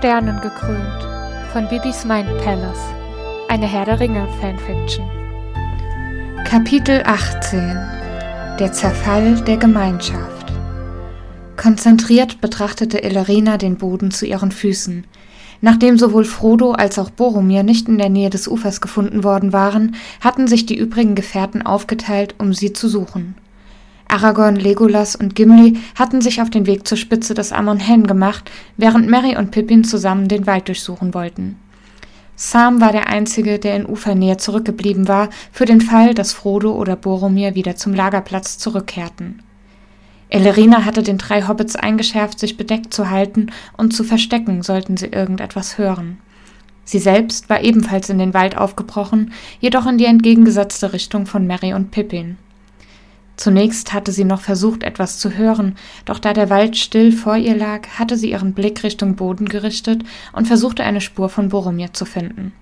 Sternen gekrönt von Bibis Mind Palace, eine Herr der Ringe Fanfiction. Kapitel 18 Der Zerfall der Gemeinschaft Konzentriert betrachtete Ellerina den Boden zu ihren Füßen. Nachdem sowohl Frodo als auch Boromir nicht in der Nähe des Ufers gefunden worden waren, hatten sich die übrigen Gefährten aufgeteilt, um sie zu suchen. Aragorn, Legolas und Gimli hatten sich auf den Weg zur Spitze des Amon Hen gemacht, während Merry und Pippin zusammen den Wald durchsuchen wollten. Sam war der Einzige, der in Ufernähe zurückgeblieben war, für den Fall, dass Frodo oder Boromir wieder zum Lagerplatz zurückkehrten. Elerina hatte den drei Hobbits eingeschärft, sich bedeckt zu halten und zu verstecken, sollten sie irgendetwas hören. Sie selbst war ebenfalls in den Wald aufgebrochen, jedoch in die entgegengesetzte Richtung von Merry und Pippin. Zunächst hatte sie noch versucht, etwas zu hören, doch da der Wald still vor ihr lag, hatte sie ihren Blick Richtung Boden gerichtet und versuchte eine Spur von Boromir zu finden.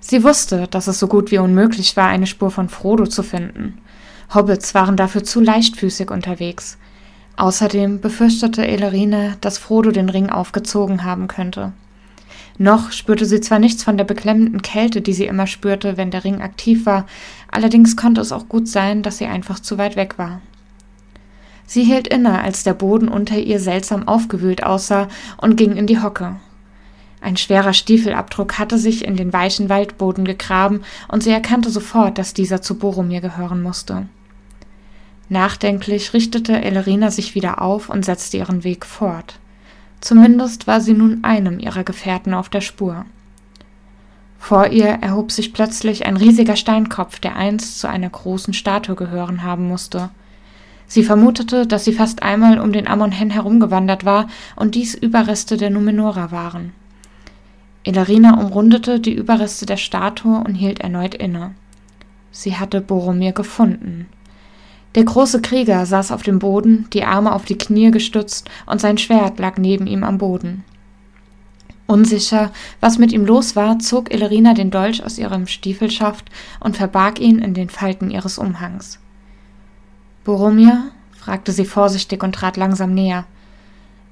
Sie wusste, dass es so gut wie unmöglich war, eine Spur von Frodo zu finden. Hobbits waren dafür zu leichtfüßig unterwegs. Außerdem befürchtete Elerina, dass Frodo den Ring aufgezogen haben könnte. Noch spürte sie zwar nichts von der beklemmenden Kälte, die sie immer spürte, wenn der Ring aktiv war, allerdings konnte es auch gut sein, dass sie einfach zu weit weg war. Sie hielt inne, als der Boden unter ihr seltsam aufgewühlt aussah, und ging in die Hocke. Ein schwerer Stiefelabdruck hatte sich in den weichen Waldboden gegraben, und sie erkannte sofort, dass dieser zu Boromir gehören musste. Nachdenklich richtete Elerina sich wieder auf und setzte ihren Weg fort. Zumindest war sie nun einem ihrer Gefährten auf der Spur. Vor ihr erhob sich plötzlich ein riesiger Steinkopf, der einst zu einer großen Statue gehören haben musste. Sie vermutete, dass sie fast einmal um den Amon Hen herumgewandert war und dies Überreste der Numenora waren. Elarina umrundete die Überreste der Statue und hielt erneut inne. Sie hatte Boromir gefunden. Der große Krieger saß auf dem Boden, die Arme auf die Knie gestützt, und sein Schwert lag neben ihm am Boden. Unsicher, was mit ihm los war, zog Elerina den Dolch aus ihrem Stiefelschaft und verbarg ihn in den Falten ihres Umhangs. Boromir? fragte sie vorsichtig und trat langsam näher.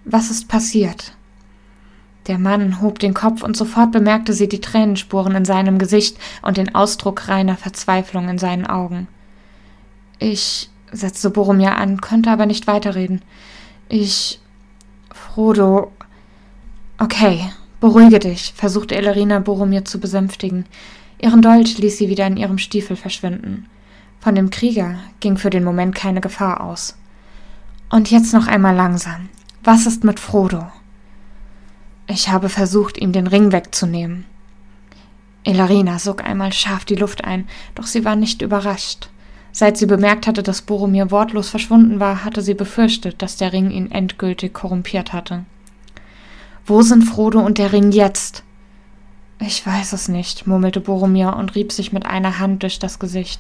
Was ist passiert? Der Mann hob den Kopf und sofort bemerkte sie die Tränenspuren in seinem Gesicht und den Ausdruck reiner Verzweiflung in seinen Augen. Ich setzte Boromir an, konnte aber nicht weiterreden. Ich. Frodo. Okay, beruhige dich, versuchte Elerina Boromir zu besänftigen. Ihren Dolch ließ sie wieder in ihrem Stiefel verschwinden. Von dem Krieger ging für den Moment keine Gefahr aus. Und jetzt noch einmal langsam. Was ist mit Frodo? Ich habe versucht, ihm den Ring wegzunehmen. Elarina sog einmal scharf die Luft ein, doch sie war nicht überrascht. Seit sie bemerkt hatte, dass Boromir wortlos verschwunden war, hatte sie befürchtet, dass der Ring ihn endgültig korrumpiert hatte. Wo sind Frodo und der Ring jetzt? Ich weiß es nicht, murmelte Boromir und rieb sich mit einer Hand durch das Gesicht.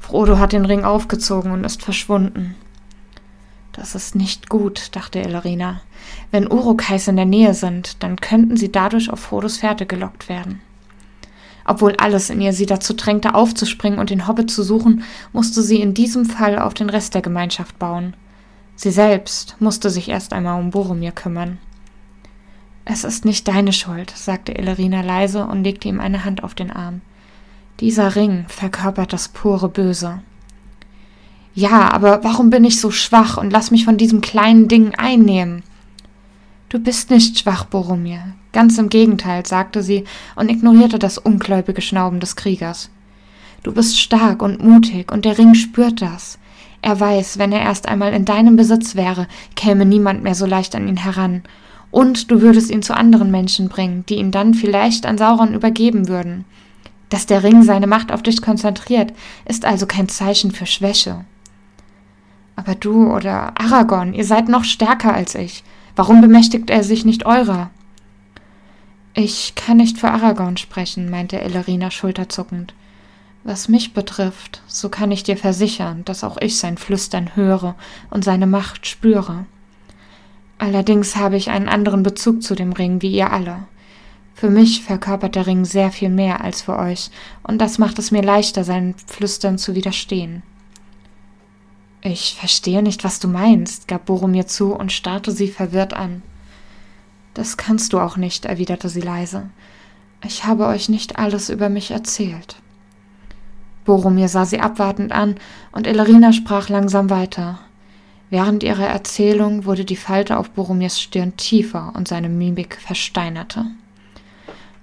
Frodo hat den Ring aufgezogen und ist verschwunden. Das ist nicht gut, dachte Elerina. Wenn Urukais in der Nähe sind, dann könnten sie dadurch auf Frodos Fährte gelockt werden. Obwohl alles in ihr sie dazu drängte, aufzuspringen und den Hobbit zu suchen, musste sie in diesem Fall auf den Rest der Gemeinschaft bauen. Sie selbst musste sich erst einmal um Boromir kümmern. Es ist nicht deine Schuld, sagte Elerina leise und legte ihm eine Hand auf den Arm. Dieser Ring verkörpert das pure Böse. Ja, aber warum bin ich so schwach und lass mich von diesem kleinen Ding einnehmen? Du bist nicht schwach, Boromir. Ganz im Gegenteil, sagte sie und ignorierte das ungläubige Schnauben des Kriegers. Du bist stark und mutig, und der Ring spürt das. Er weiß, wenn er erst einmal in deinem Besitz wäre, käme niemand mehr so leicht an ihn heran. Und du würdest ihn zu anderen Menschen bringen, die ihn dann vielleicht an Sauron übergeben würden. Dass der Ring seine Macht auf dich konzentriert, ist also kein Zeichen für Schwäche. Aber du oder Aragorn, ihr seid noch stärker als ich. Warum bemächtigt er sich nicht eurer? Ich kann nicht für Aragorn sprechen, meinte Ellerina schulterzuckend. Was mich betrifft, so kann ich dir versichern, dass auch ich sein Flüstern höre und seine Macht spüre. Allerdings habe ich einen anderen Bezug zu dem Ring wie ihr alle. Für mich verkörpert der Ring sehr viel mehr als für euch, und das macht es mir leichter, seinen Flüstern zu widerstehen. Ich verstehe nicht, was du meinst, gab Boromir zu und starrte sie verwirrt an. Das kannst du auch nicht, erwiderte sie leise. Ich habe euch nicht alles über mich erzählt. Boromir sah sie abwartend an, und Elerina sprach langsam weiter. Während ihrer Erzählung wurde die Falte auf Boromirs Stirn tiefer und seine Mimik versteinerte.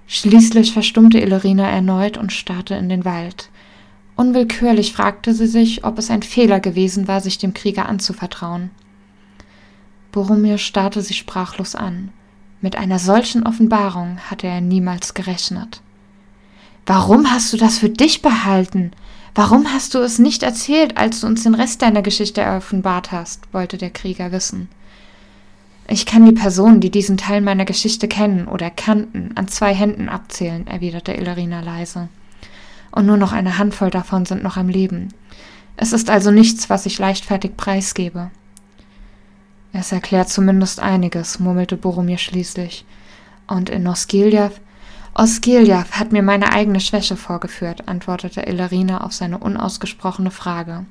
Schließlich verstummte Elerina erneut und starrte in den Wald. Unwillkürlich fragte sie sich, ob es ein Fehler gewesen war, sich dem Krieger anzuvertrauen. Boromir starrte sie sprachlos an. Mit einer solchen Offenbarung hatte er niemals gerechnet. Warum hast du das für dich behalten? Warum hast du es nicht erzählt, als du uns den Rest deiner Geschichte offenbart hast? wollte der Krieger wissen. Ich kann die Personen, die diesen Teil meiner Geschichte kennen oder kannten, an zwei Händen abzählen, erwiderte Illerina leise. Und nur noch eine Handvoll davon sind noch am Leben. Es ist also nichts, was ich leichtfertig preisgebe. Es erklärt zumindest einiges, murmelte Boromir schließlich. Und in Osgiliath Osgiliath hat mir meine eigene Schwäche vorgeführt, antwortete Illerina auf seine unausgesprochene Frage.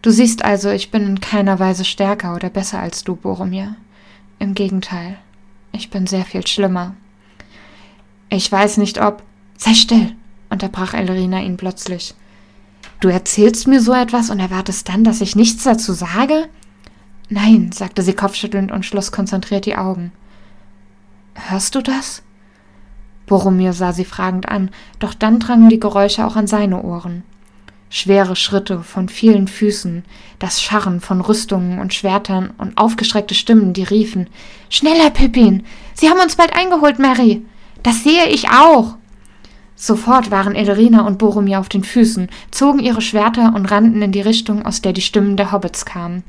Du siehst also, ich bin in keiner Weise stärker oder besser als du, Boromir. Im Gegenteil, ich bin sehr viel schlimmer. Ich weiß nicht, ob. Sei still, unterbrach Ellerina ihn plötzlich. Du erzählst mir so etwas und erwartest dann, dass ich nichts dazu sage? Nein, sagte sie kopfschüttelnd und schloss konzentriert die Augen. Hörst du das? Boromir sah sie fragend an, doch dann drangen die Geräusche auch an seine Ohren. Schwere Schritte von vielen Füßen, das Scharren von Rüstungen und Schwertern und aufgeschreckte Stimmen, die riefen Schneller, Pippin. Sie haben uns bald eingeholt, Mary. Das sehe ich auch. Sofort waren Elerina und Boromir auf den Füßen, zogen ihre Schwerter und rannten in die Richtung, aus der die Stimmen der Hobbits kamen.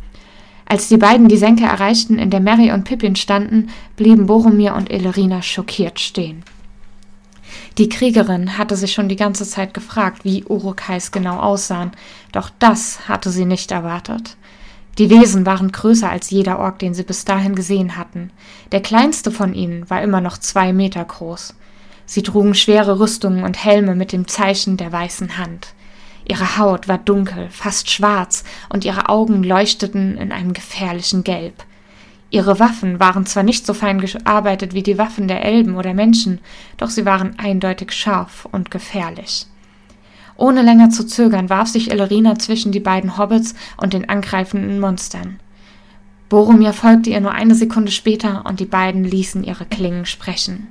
Als die beiden die Senke erreichten, in der Mary und Pippin standen, blieben Boromir und Elerina schockiert stehen. Die Kriegerin hatte sich schon die ganze Zeit gefragt, wie Urukais genau aussahen, doch das hatte sie nicht erwartet. Die Wesen waren größer als jeder Ork, den sie bis dahin gesehen hatten. Der kleinste von ihnen war immer noch zwei Meter groß. Sie trugen schwere Rüstungen und Helme mit dem Zeichen der weißen Hand. Ihre Haut war dunkel, fast schwarz, und ihre Augen leuchteten in einem gefährlichen Gelb. Ihre Waffen waren zwar nicht so fein gearbeitet wie die Waffen der Elben oder Menschen, doch sie waren eindeutig scharf und gefährlich. Ohne länger zu zögern warf sich Ellerina zwischen die beiden Hobbits und den angreifenden Monstern. Boromir folgte ihr nur eine Sekunde später und die beiden ließen ihre Klingen sprechen.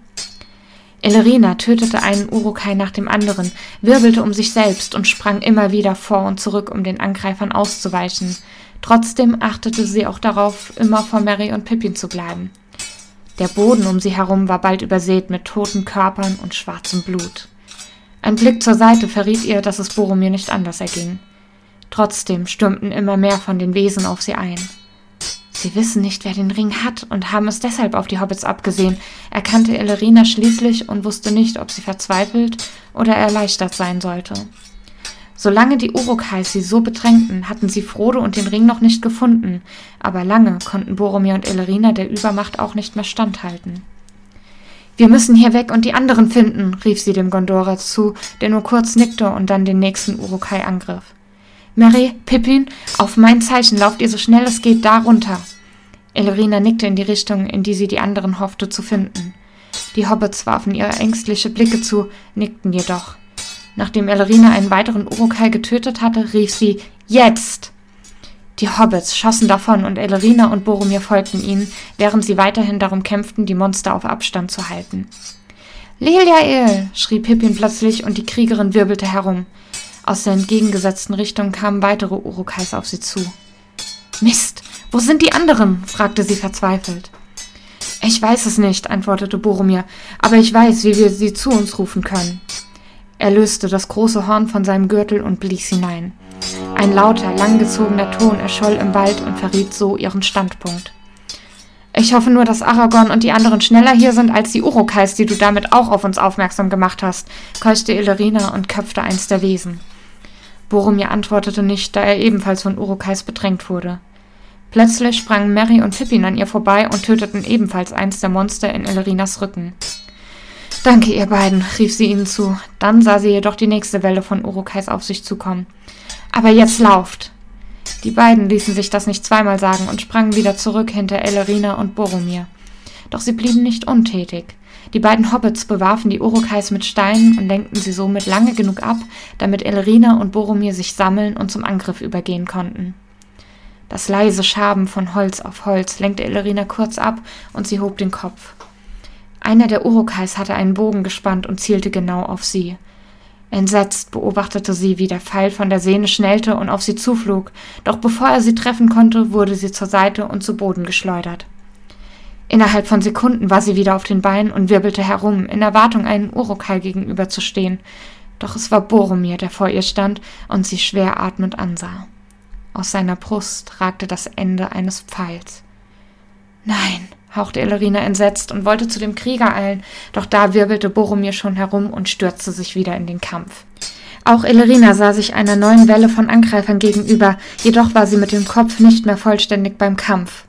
Ellerina tötete einen Urukai nach dem anderen, wirbelte um sich selbst und sprang immer wieder vor und zurück, um den Angreifern auszuweichen, Trotzdem achtete sie auch darauf, immer vor Mary und Pippin zu bleiben. Der Boden um sie herum war bald übersät mit toten Körpern und schwarzem Blut. Ein Blick zur Seite verriet ihr, dass es Boromir nicht anders erging. Trotzdem stürmten immer mehr von den Wesen auf sie ein. Sie wissen nicht, wer den Ring hat und haben es deshalb auf die Hobbits abgesehen, erkannte Elerina schließlich und wusste nicht, ob sie verzweifelt oder erleichtert sein sollte. Solange die Urukais sie so bedrängten, hatten sie Frodo und den Ring noch nicht gefunden, aber lange konnten Boromir und Elerina der Übermacht auch nicht mehr standhalten. Wir müssen hier weg und die anderen finden, rief sie dem Gondora zu, der nur kurz nickte und dann den nächsten Urukai angriff. Mary, Pippin, auf mein Zeichen lauft ihr so schnell es geht da runter. Elerina nickte in die Richtung, in die sie die anderen hoffte zu finden. Die Hobbits warfen ihr ängstliche Blicke zu, nickten jedoch. Nachdem Elrina einen weiteren Urukai getötet hatte, rief sie Jetzt! Die Hobbits schossen davon und Elrina und Boromir folgten ihnen, während sie weiterhin darum kämpften, die Monster auf Abstand zu halten. Liliael! schrie Pippin plötzlich und die Kriegerin wirbelte herum. Aus der entgegengesetzten Richtung kamen weitere Urukais auf sie zu. Mist! Wo sind die anderen? fragte sie verzweifelt. Ich weiß es nicht, antwortete Boromir, aber ich weiß, wie wir sie zu uns rufen können. Er löste das große Horn von seinem Gürtel und blies hinein. Ein lauter, langgezogener Ton erscholl im Wald und verriet so ihren Standpunkt. Ich hoffe nur, dass Aragorn und die anderen schneller hier sind als die Urukais, die du damit auch auf uns aufmerksam gemacht hast, keuchte Illerina und köpfte eins der Wesen. Boromir antwortete nicht, da er ebenfalls von Urukais bedrängt wurde. Plötzlich sprangen Mary und Pippin an ihr vorbei und töteten ebenfalls eins der Monster in Illerinas Rücken. Danke, ihr beiden, rief sie ihnen zu. Dann sah sie jedoch die nächste Welle von Urukais auf sich zukommen. Aber jetzt lauft! Die beiden ließen sich das nicht zweimal sagen und sprangen wieder zurück hinter Ellerina und Boromir. doch sie blieben nicht untätig. Die beiden Hobbits bewarfen die Urukais mit Steinen und lenkten sie somit lange genug ab, damit Elrina und Boromir sich sammeln und zum Angriff übergehen konnten. Das leise Schaben von Holz auf Holz lenkte Elrina kurz ab und sie hob den Kopf. Einer der Urukais hatte einen Bogen gespannt und zielte genau auf sie. Entsetzt beobachtete sie, wie der Pfeil von der Sehne schnellte und auf sie zuflog, doch bevor er sie treffen konnte, wurde sie zur Seite und zu Boden geschleudert. Innerhalb von Sekunden war sie wieder auf den Beinen und wirbelte herum, in Erwartung, einem Urukai gegenüberzustehen. Doch es war Boromir, der vor ihr stand und sie schwer atmend ansah. Aus seiner Brust ragte das Ende eines Pfeils. Nein, hauchte Ellerina entsetzt und wollte zu dem Krieger eilen, doch da wirbelte Boromir schon herum und stürzte sich wieder in den Kampf. Auch Ellerina sah sich einer neuen Welle von Angreifern gegenüber, jedoch war sie mit dem Kopf nicht mehr vollständig beim Kampf.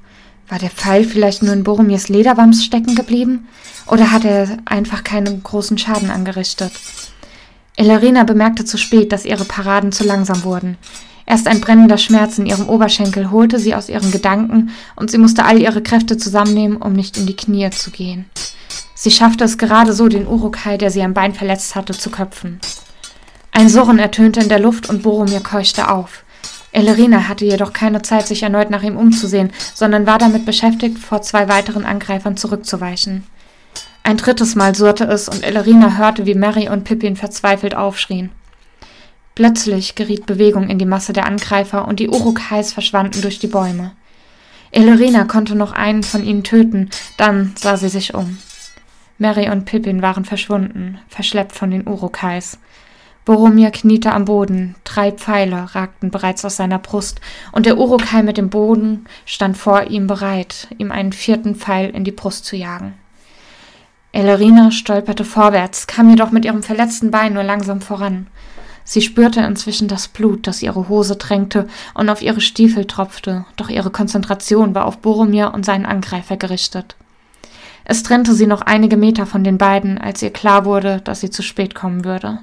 War der Pfeil vielleicht nur in Boromirs Lederwams stecken geblieben? Oder hatte er einfach keinen großen Schaden angerichtet? Ellerina bemerkte zu spät, dass ihre Paraden zu langsam wurden. Erst ein brennender Schmerz in ihrem Oberschenkel holte sie aus ihren Gedanken und sie musste all ihre Kräfte zusammennehmen, um nicht in die Knie zu gehen. Sie schaffte es gerade so, den Urukai, der sie am Bein verletzt hatte, zu köpfen. Ein Surren ertönte in der Luft und Boromir keuchte auf. Ellerina hatte jedoch keine Zeit, sich erneut nach ihm umzusehen, sondern war damit beschäftigt, vor zwei weiteren Angreifern zurückzuweichen. Ein drittes Mal surrte es und Ellerina hörte, wie Mary und Pippin verzweifelt aufschrien. Plötzlich geriet Bewegung in die Masse der Angreifer und die Urukais verschwanden durch die Bäume. Elerina konnte noch einen von ihnen töten, dann sah sie sich um. Mary und Pippin waren verschwunden, verschleppt von den Urukais. Boromir kniete am Boden, drei Pfeile ragten bereits aus seiner Brust, und der Urukai mit dem Boden stand vor ihm bereit, ihm einen vierten Pfeil in die Brust zu jagen. Elerina stolperte vorwärts, kam jedoch mit ihrem verletzten Bein nur langsam voran. Sie spürte inzwischen das Blut, das ihre Hose drängte und auf ihre Stiefel tropfte, doch ihre Konzentration war auf Boromir und seinen Angreifer gerichtet. Es trennte sie noch einige Meter von den beiden, als ihr klar wurde, dass sie zu spät kommen würde.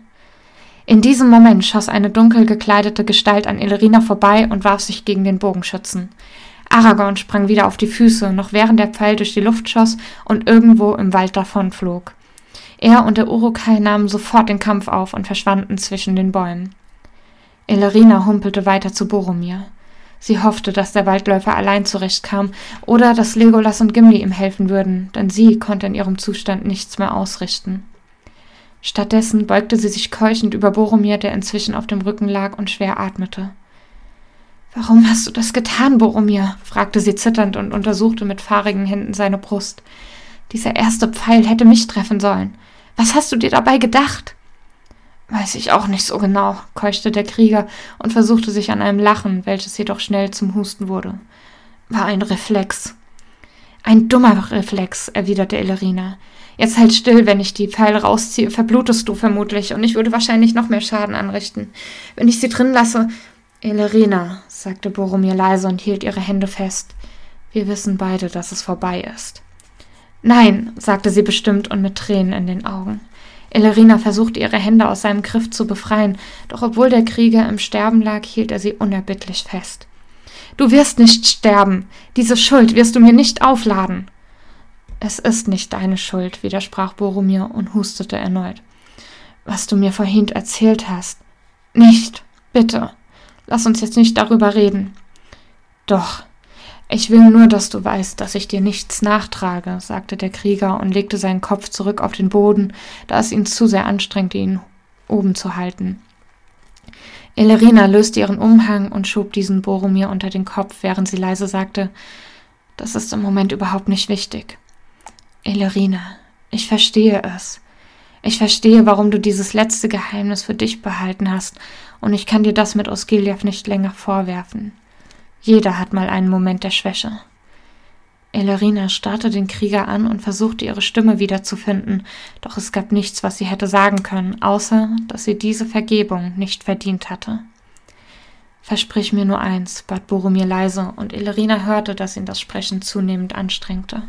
In diesem Moment schoss eine dunkel gekleidete Gestalt an Elerina vorbei und warf sich gegen den Bogenschützen. Aragorn sprang wieder auf die Füße, noch während der Pfeil durch die Luft schoss und irgendwo im Wald davonflog. Er und der Urukai nahmen sofort den Kampf auf und verschwanden zwischen den Bäumen. Elerina humpelte weiter zu Boromir. Sie hoffte, dass der Waldläufer allein zurechtkam oder dass Legolas und Gimli ihm helfen würden, denn sie konnte in ihrem Zustand nichts mehr ausrichten. Stattdessen beugte sie sich keuchend über Boromir, der inzwischen auf dem Rücken lag und schwer atmete. Warum hast du das getan, Boromir? fragte sie zitternd und untersuchte mit fahrigen Händen seine Brust. Dieser erste Pfeil hätte mich treffen sollen. Was hast du dir dabei gedacht? Weiß ich auch nicht so genau, keuchte der Krieger und versuchte sich an einem Lachen, welches jedoch schnell zum Husten wurde. War ein Reflex. Ein dummer Reflex, erwiderte Ellerina. Jetzt halt still, wenn ich die Pfeile rausziehe, verblutest du vermutlich, und ich würde wahrscheinlich noch mehr Schaden anrichten. Wenn ich sie drin lasse. Ellerina, sagte Boromir leise und hielt ihre Hände fest. Wir wissen beide, dass es vorbei ist. Nein, sagte sie bestimmt und mit Tränen in den Augen. Ellerina versuchte ihre Hände aus seinem Griff zu befreien, doch obwohl der Krieger im Sterben lag, hielt er sie unerbittlich fest. Du wirst nicht sterben. Diese Schuld wirst du mir nicht aufladen. Es ist nicht deine Schuld, widersprach Boromir und hustete erneut. Was du mir vorhin erzählt hast. Nicht. Bitte. Lass uns jetzt nicht darüber reden. Doch, ich will nur, dass du weißt, dass ich dir nichts nachtrage, sagte der Krieger und legte seinen Kopf zurück auf den Boden, da es ihn zu sehr anstrengte, ihn oben zu halten. Elerina löste ihren Umhang und schob diesen Boromir unter den Kopf, während sie leise sagte, das ist im Moment überhaupt nicht wichtig. Elerina, ich verstehe es. Ich verstehe, warum du dieses letzte Geheimnis für dich behalten hast, und ich kann dir das mit Osgiliath nicht länger vorwerfen. Jeder hat mal einen Moment der Schwäche. Elerina starrte den Krieger an und versuchte ihre Stimme wiederzufinden, doch es gab nichts, was sie hätte sagen können, außer dass sie diese Vergebung nicht verdient hatte. Versprich mir nur eins, bat Boromir leise, und Elerina hörte, dass ihn das Sprechen zunehmend anstrengte.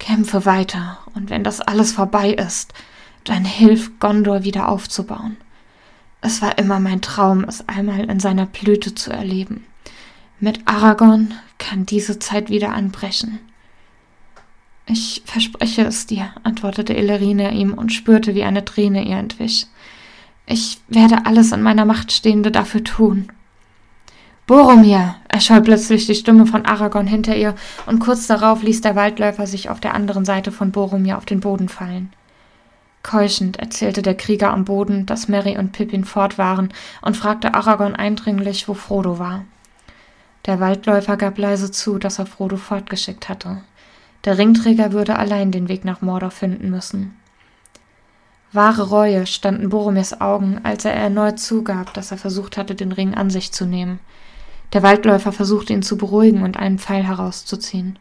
Kämpfe weiter, und wenn das alles vorbei ist, dann hilf Gondor wieder aufzubauen. Es war immer mein Traum, es einmal in seiner Blüte zu erleben. Mit Aragorn kann diese Zeit wieder anbrechen. Ich verspreche es dir, antwortete Illerina ihm und spürte, wie eine Träne ihr entwich. Ich werde alles in meiner Macht Stehende dafür tun. Boromir! erscholl plötzlich die Stimme von Aragorn hinter ihr, und kurz darauf ließ der Waldläufer sich auf der anderen Seite von Boromir auf den Boden fallen. Keuchend erzählte der Krieger am Boden, dass Mary und Pippin fort waren, und fragte Aragorn eindringlich, wo Frodo war. Der Waldläufer gab leise zu, dass er Frodo fortgeschickt hatte. Der Ringträger würde allein den Weg nach Mordor finden müssen. Wahre Reue stand in Boromirs Augen, als er erneut zugab, dass er versucht hatte, den Ring an sich zu nehmen. Der Waldläufer versuchte ihn zu beruhigen und einen Pfeil herauszuziehen.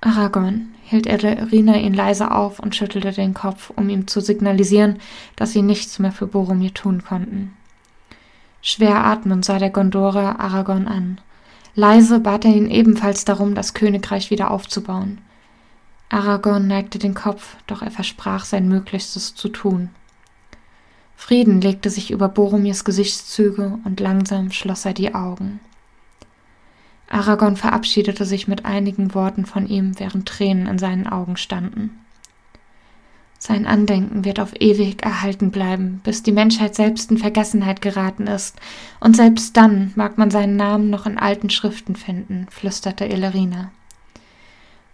Aragorn, hielt Erina ihn leise auf und schüttelte den Kopf, um ihm zu signalisieren, dass sie nichts mehr für Boromir tun konnten. Schwer atmend sah der Gondorer Aragorn an. Leise bat er ihn ebenfalls darum, das Königreich wieder aufzubauen. Aragorn neigte den Kopf, doch er versprach sein Möglichstes zu tun. Frieden legte sich über Boromirs Gesichtszüge und langsam schloss er die Augen. Aragorn verabschiedete sich mit einigen Worten von ihm, während Tränen in seinen Augen standen. Sein Andenken wird auf ewig erhalten bleiben, bis die Menschheit selbst in Vergessenheit geraten ist, und selbst dann mag man seinen Namen noch in alten Schriften finden, flüsterte Illerina.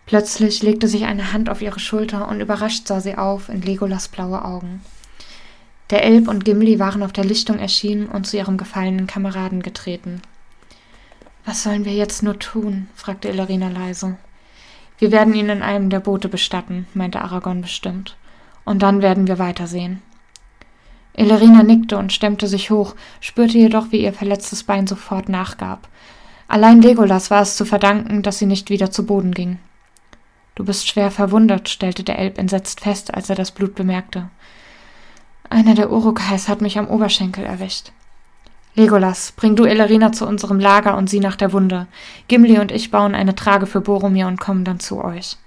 Plötzlich legte sich eine Hand auf ihre Schulter und überrascht sah sie auf in Legolas blaue Augen. Der Elb und Gimli waren auf der Lichtung erschienen und zu ihrem gefallenen Kameraden getreten. Was sollen wir jetzt nur tun? fragte Illerina leise. Wir werden ihn in einem der Boote bestatten, meinte Aragorn bestimmt und dann werden wir weitersehen. Elerina nickte und stemmte sich hoch, spürte jedoch, wie ihr verletztes Bein sofort nachgab. Allein Legolas war es zu verdanken, dass sie nicht wieder zu Boden ging. Du bist schwer verwundet, stellte der Elb entsetzt fest, als er das Blut bemerkte. Einer der Urukais hat mich am Oberschenkel erwischt. Legolas, bring du Elerina zu unserem Lager und sieh nach der Wunde. Gimli und ich bauen eine Trage für Boromir und kommen dann zu euch.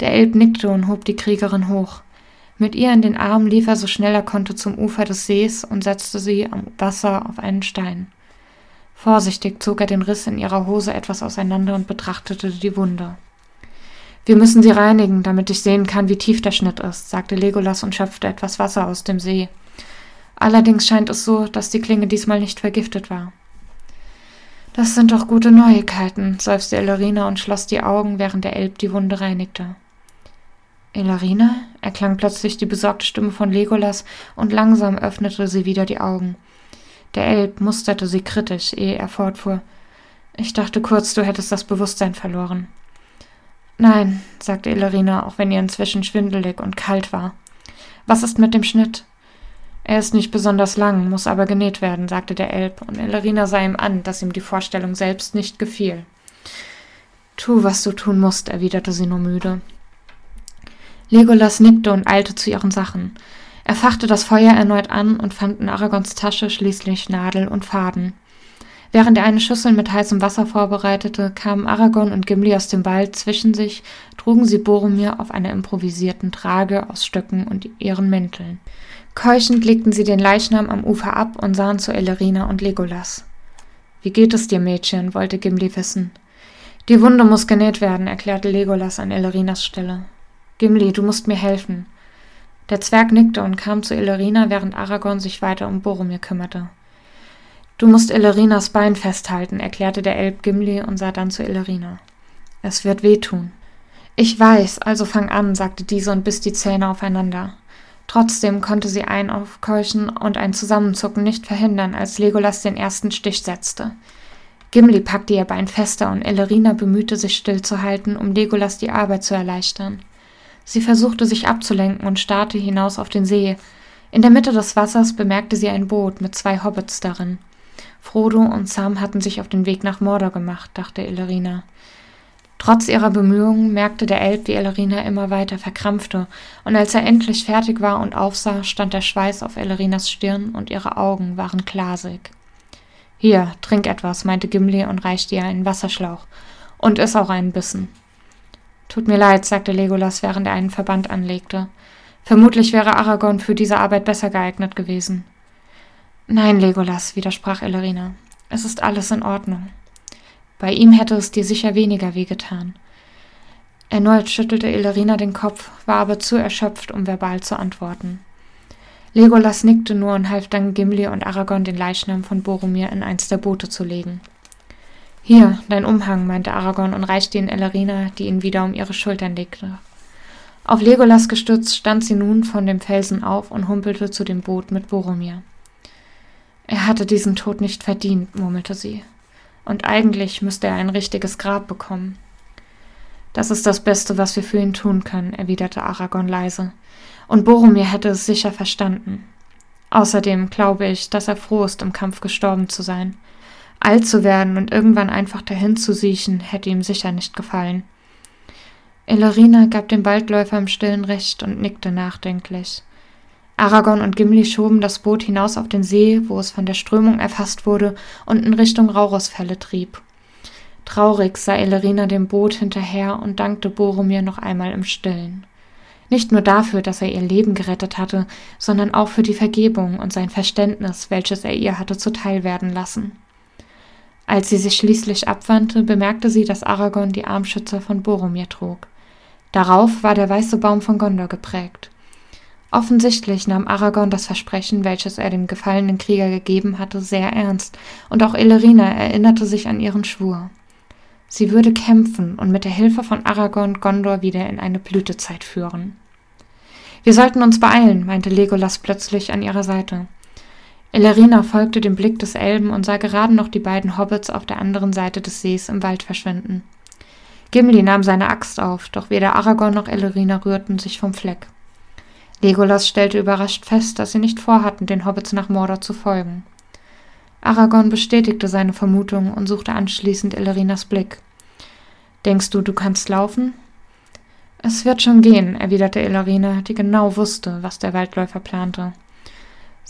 Der Elb nickte und hob die Kriegerin hoch. Mit ihr in den Armen lief er so schnell er konnte zum Ufer des Sees und setzte sie am Wasser auf einen Stein. Vorsichtig zog er den Riss in ihrer Hose etwas auseinander und betrachtete die Wunde. Wir müssen sie reinigen, damit ich sehen kann, wie tief der Schnitt ist, sagte Legolas und schöpfte etwas Wasser aus dem See. Allerdings scheint es so, dass die Klinge diesmal nicht vergiftet war. Das sind doch gute Neuigkeiten, seufzte Ellerina und schloss die Augen, während der Elb die Wunde reinigte. Elarina? erklang plötzlich die besorgte Stimme von Legolas, und langsam öffnete sie wieder die Augen. Der Elb musterte sie kritisch, ehe er fortfuhr. Ich dachte kurz, du hättest das Bewusstsein verloren. Nein, sagte Elarina, auch wenn ihr inzwischen schwindelig und kalt war. Was ist mit dem Schnitt? Er ist nicht besonders lang, muss aber genäht werden, sagte der Elb, und Elarina sah ihm an, dass ihm die Vorstellung selbst nicht gefiel. Tu, was du tun musst, erwiderte sie nur müde. Legolas nickte und eilte zu ihren Sachen. Er fachte das Feuer erneut an und fand in Aragons Tasche schließlich Nadel und Faden. Während er eine Schüssel mit heißem Wasser vorbereitete, kamen Aragorn und Gimli aus dem Wald zwischen sich, trugen sie Boromir auf einer improvisierten Trage aus Stöcken und ihren Mänteln. Keuchend legten sie den Leichnam am Ufer ab und sahen zu Elerina und Legolas. Wie geht es dir, Mädchen? wollte Gimli wissen. Die Wunde muss genäht werden, erklärte Legolas an Elerinas Stelle. Gimli, du musst mir helfen. Der Zwerg nickte und kam zu Illerina, während Aragorn sich weiter um Boromir kümmerte. Du musst Illerinas Bein festhalten, erklärte der Elb Gimli und sah dann zu Illerina. Es wird wehtun. Ich weiß, also fang an, sagte diese und biss die Zähne aufeinander. Trotzdem konnte sie ein Aufkeuchen und ein Zusammenzucken nicht verhindern, als Legolas den ersten Stich setzte. Gimli packte ihr Bein fester und Ellerina bemühte sich stillzuhalten, um Legolas die Arbeit zu erleichtern. Sie versuchte sich abzulenken und starrte hinaus auf den See. In der Mitte des Wassers bemerkte sie ein Boot mit zwei Hobbits darin. Frodo und Sam hatten sich auf den Weg nach Mordor gemacht, dachte Illerina. Trotz ihrer Bemühungen merkte der Elb, wie Ellerina immer weiter verkrampfte, und als er endlich fertig war und aufsah, stand der Schweiß auf Ellerinas Stirn und ihre Augen waren glasig. Hier, trink etwas, meinte Gimli und reichte ihr einen Wasserschlauch. Und iss auch einen Bissen. Tut mir leid, sagte Legolas, während er einen Verband anlegte. Vermutlich wäre Aragorn für diese Arbeit besser geeignet gewesen. Nein, Legolas, widersprach Ellerina. Es ist alles in Ordnung. Bei ihm hätte es dir sicher weniger wehgetan. Erneut schüttelte Elerina den Kopf, war aber zu erschöpft, um verbal zu antworten. Legolas nickte nur und half dann Gimli und Aragorn den Leichnam von Boromir in eins der Boote zu legen. Hier, dein Umhang, meinte Aragorn und reichte ihn Elerina, die ihn wieder um ihre Schultern legte. Auf Legolas gestützt stand sie nun von dem Felsen auf und humpelte zu dem Boot mit Boromir. Er hatte diesen Tod nicht verdient, murmelte sie. Und eigentlich müsste er ein richtiges Grab bekommen. Das ist das Beste, was wir für ihn tun können, erwiderte Aragorn leise und Boromir hätte es sicher verstanden. Außerdem glaube ich, dass er froh ist, im Kampf gestorben zu sein. Alt zu werden und irgendwann einfach dahin zu siechen, hätte ihm sicher nicht gefallen. Elerina gab dem Waldläufer im Stillen recht und nickte nachdenklich. Aragorn und Gimli schoben das Boot hinaus auf den See, wo es von der Strömung erfasst wurde und in Richtung Raurosfälle trieb. Traurig sah Elerina dem Boot hinterher und dankte Boromir noch einmal im Stillen. Nicht nur dafür, dass er ihr Leben gerettet hatte, sondern auch für die Vergebung und sein Verständnis, welches er ihr hatte zuteil werden lassen. Als sie sich schließlich abwandte, bemerkte sie, dass Aragorn die Armschützer von Boromir trug. Darauf war der weiße Baum von Gondor geprägt. Offensichtlich nahm Aragorn das Versprechen, welches er dem gefallenen Krieger gegeben hatte, sehr ernst, und auch Illerina erinnerte sich an ihren Schwur. Sie würde kämpfen und mit der Hilfe von Aragorn Gondor wieder in eine Blütezeit führen. Wir sollten uns beeilen, meinte Legolas plötzlich an ihrer Seite. Elerina folgte dem Blick des Elben und sah gerade noch die beiden Hobbits auf der anderen Seite des Sees im Wald verschwinden. Gimli nahm seine Axt auf, doch weder Aragorn noch Elerina rührten sich vom Fleck. Legolas stellte überrascht fest, dass sie nicht vorhatten, den Hobbits nach Mordor zu folgen. Aragorn bestätigte seine Vermutung und suchte anschließend Elerinas Blick. Denkst du, du kannst laufen? Es wird schon gehen, erwiderte Elerina, die genau wusste, was der Waldläufer plante.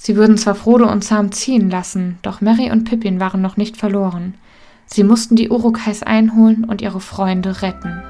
Sie würden zwar Frodo und Sam ziehen lassen, doch Mary und Pippin waren noch nicht verloren. Sie mussten die Urukais einholen und ihre Freunde retten.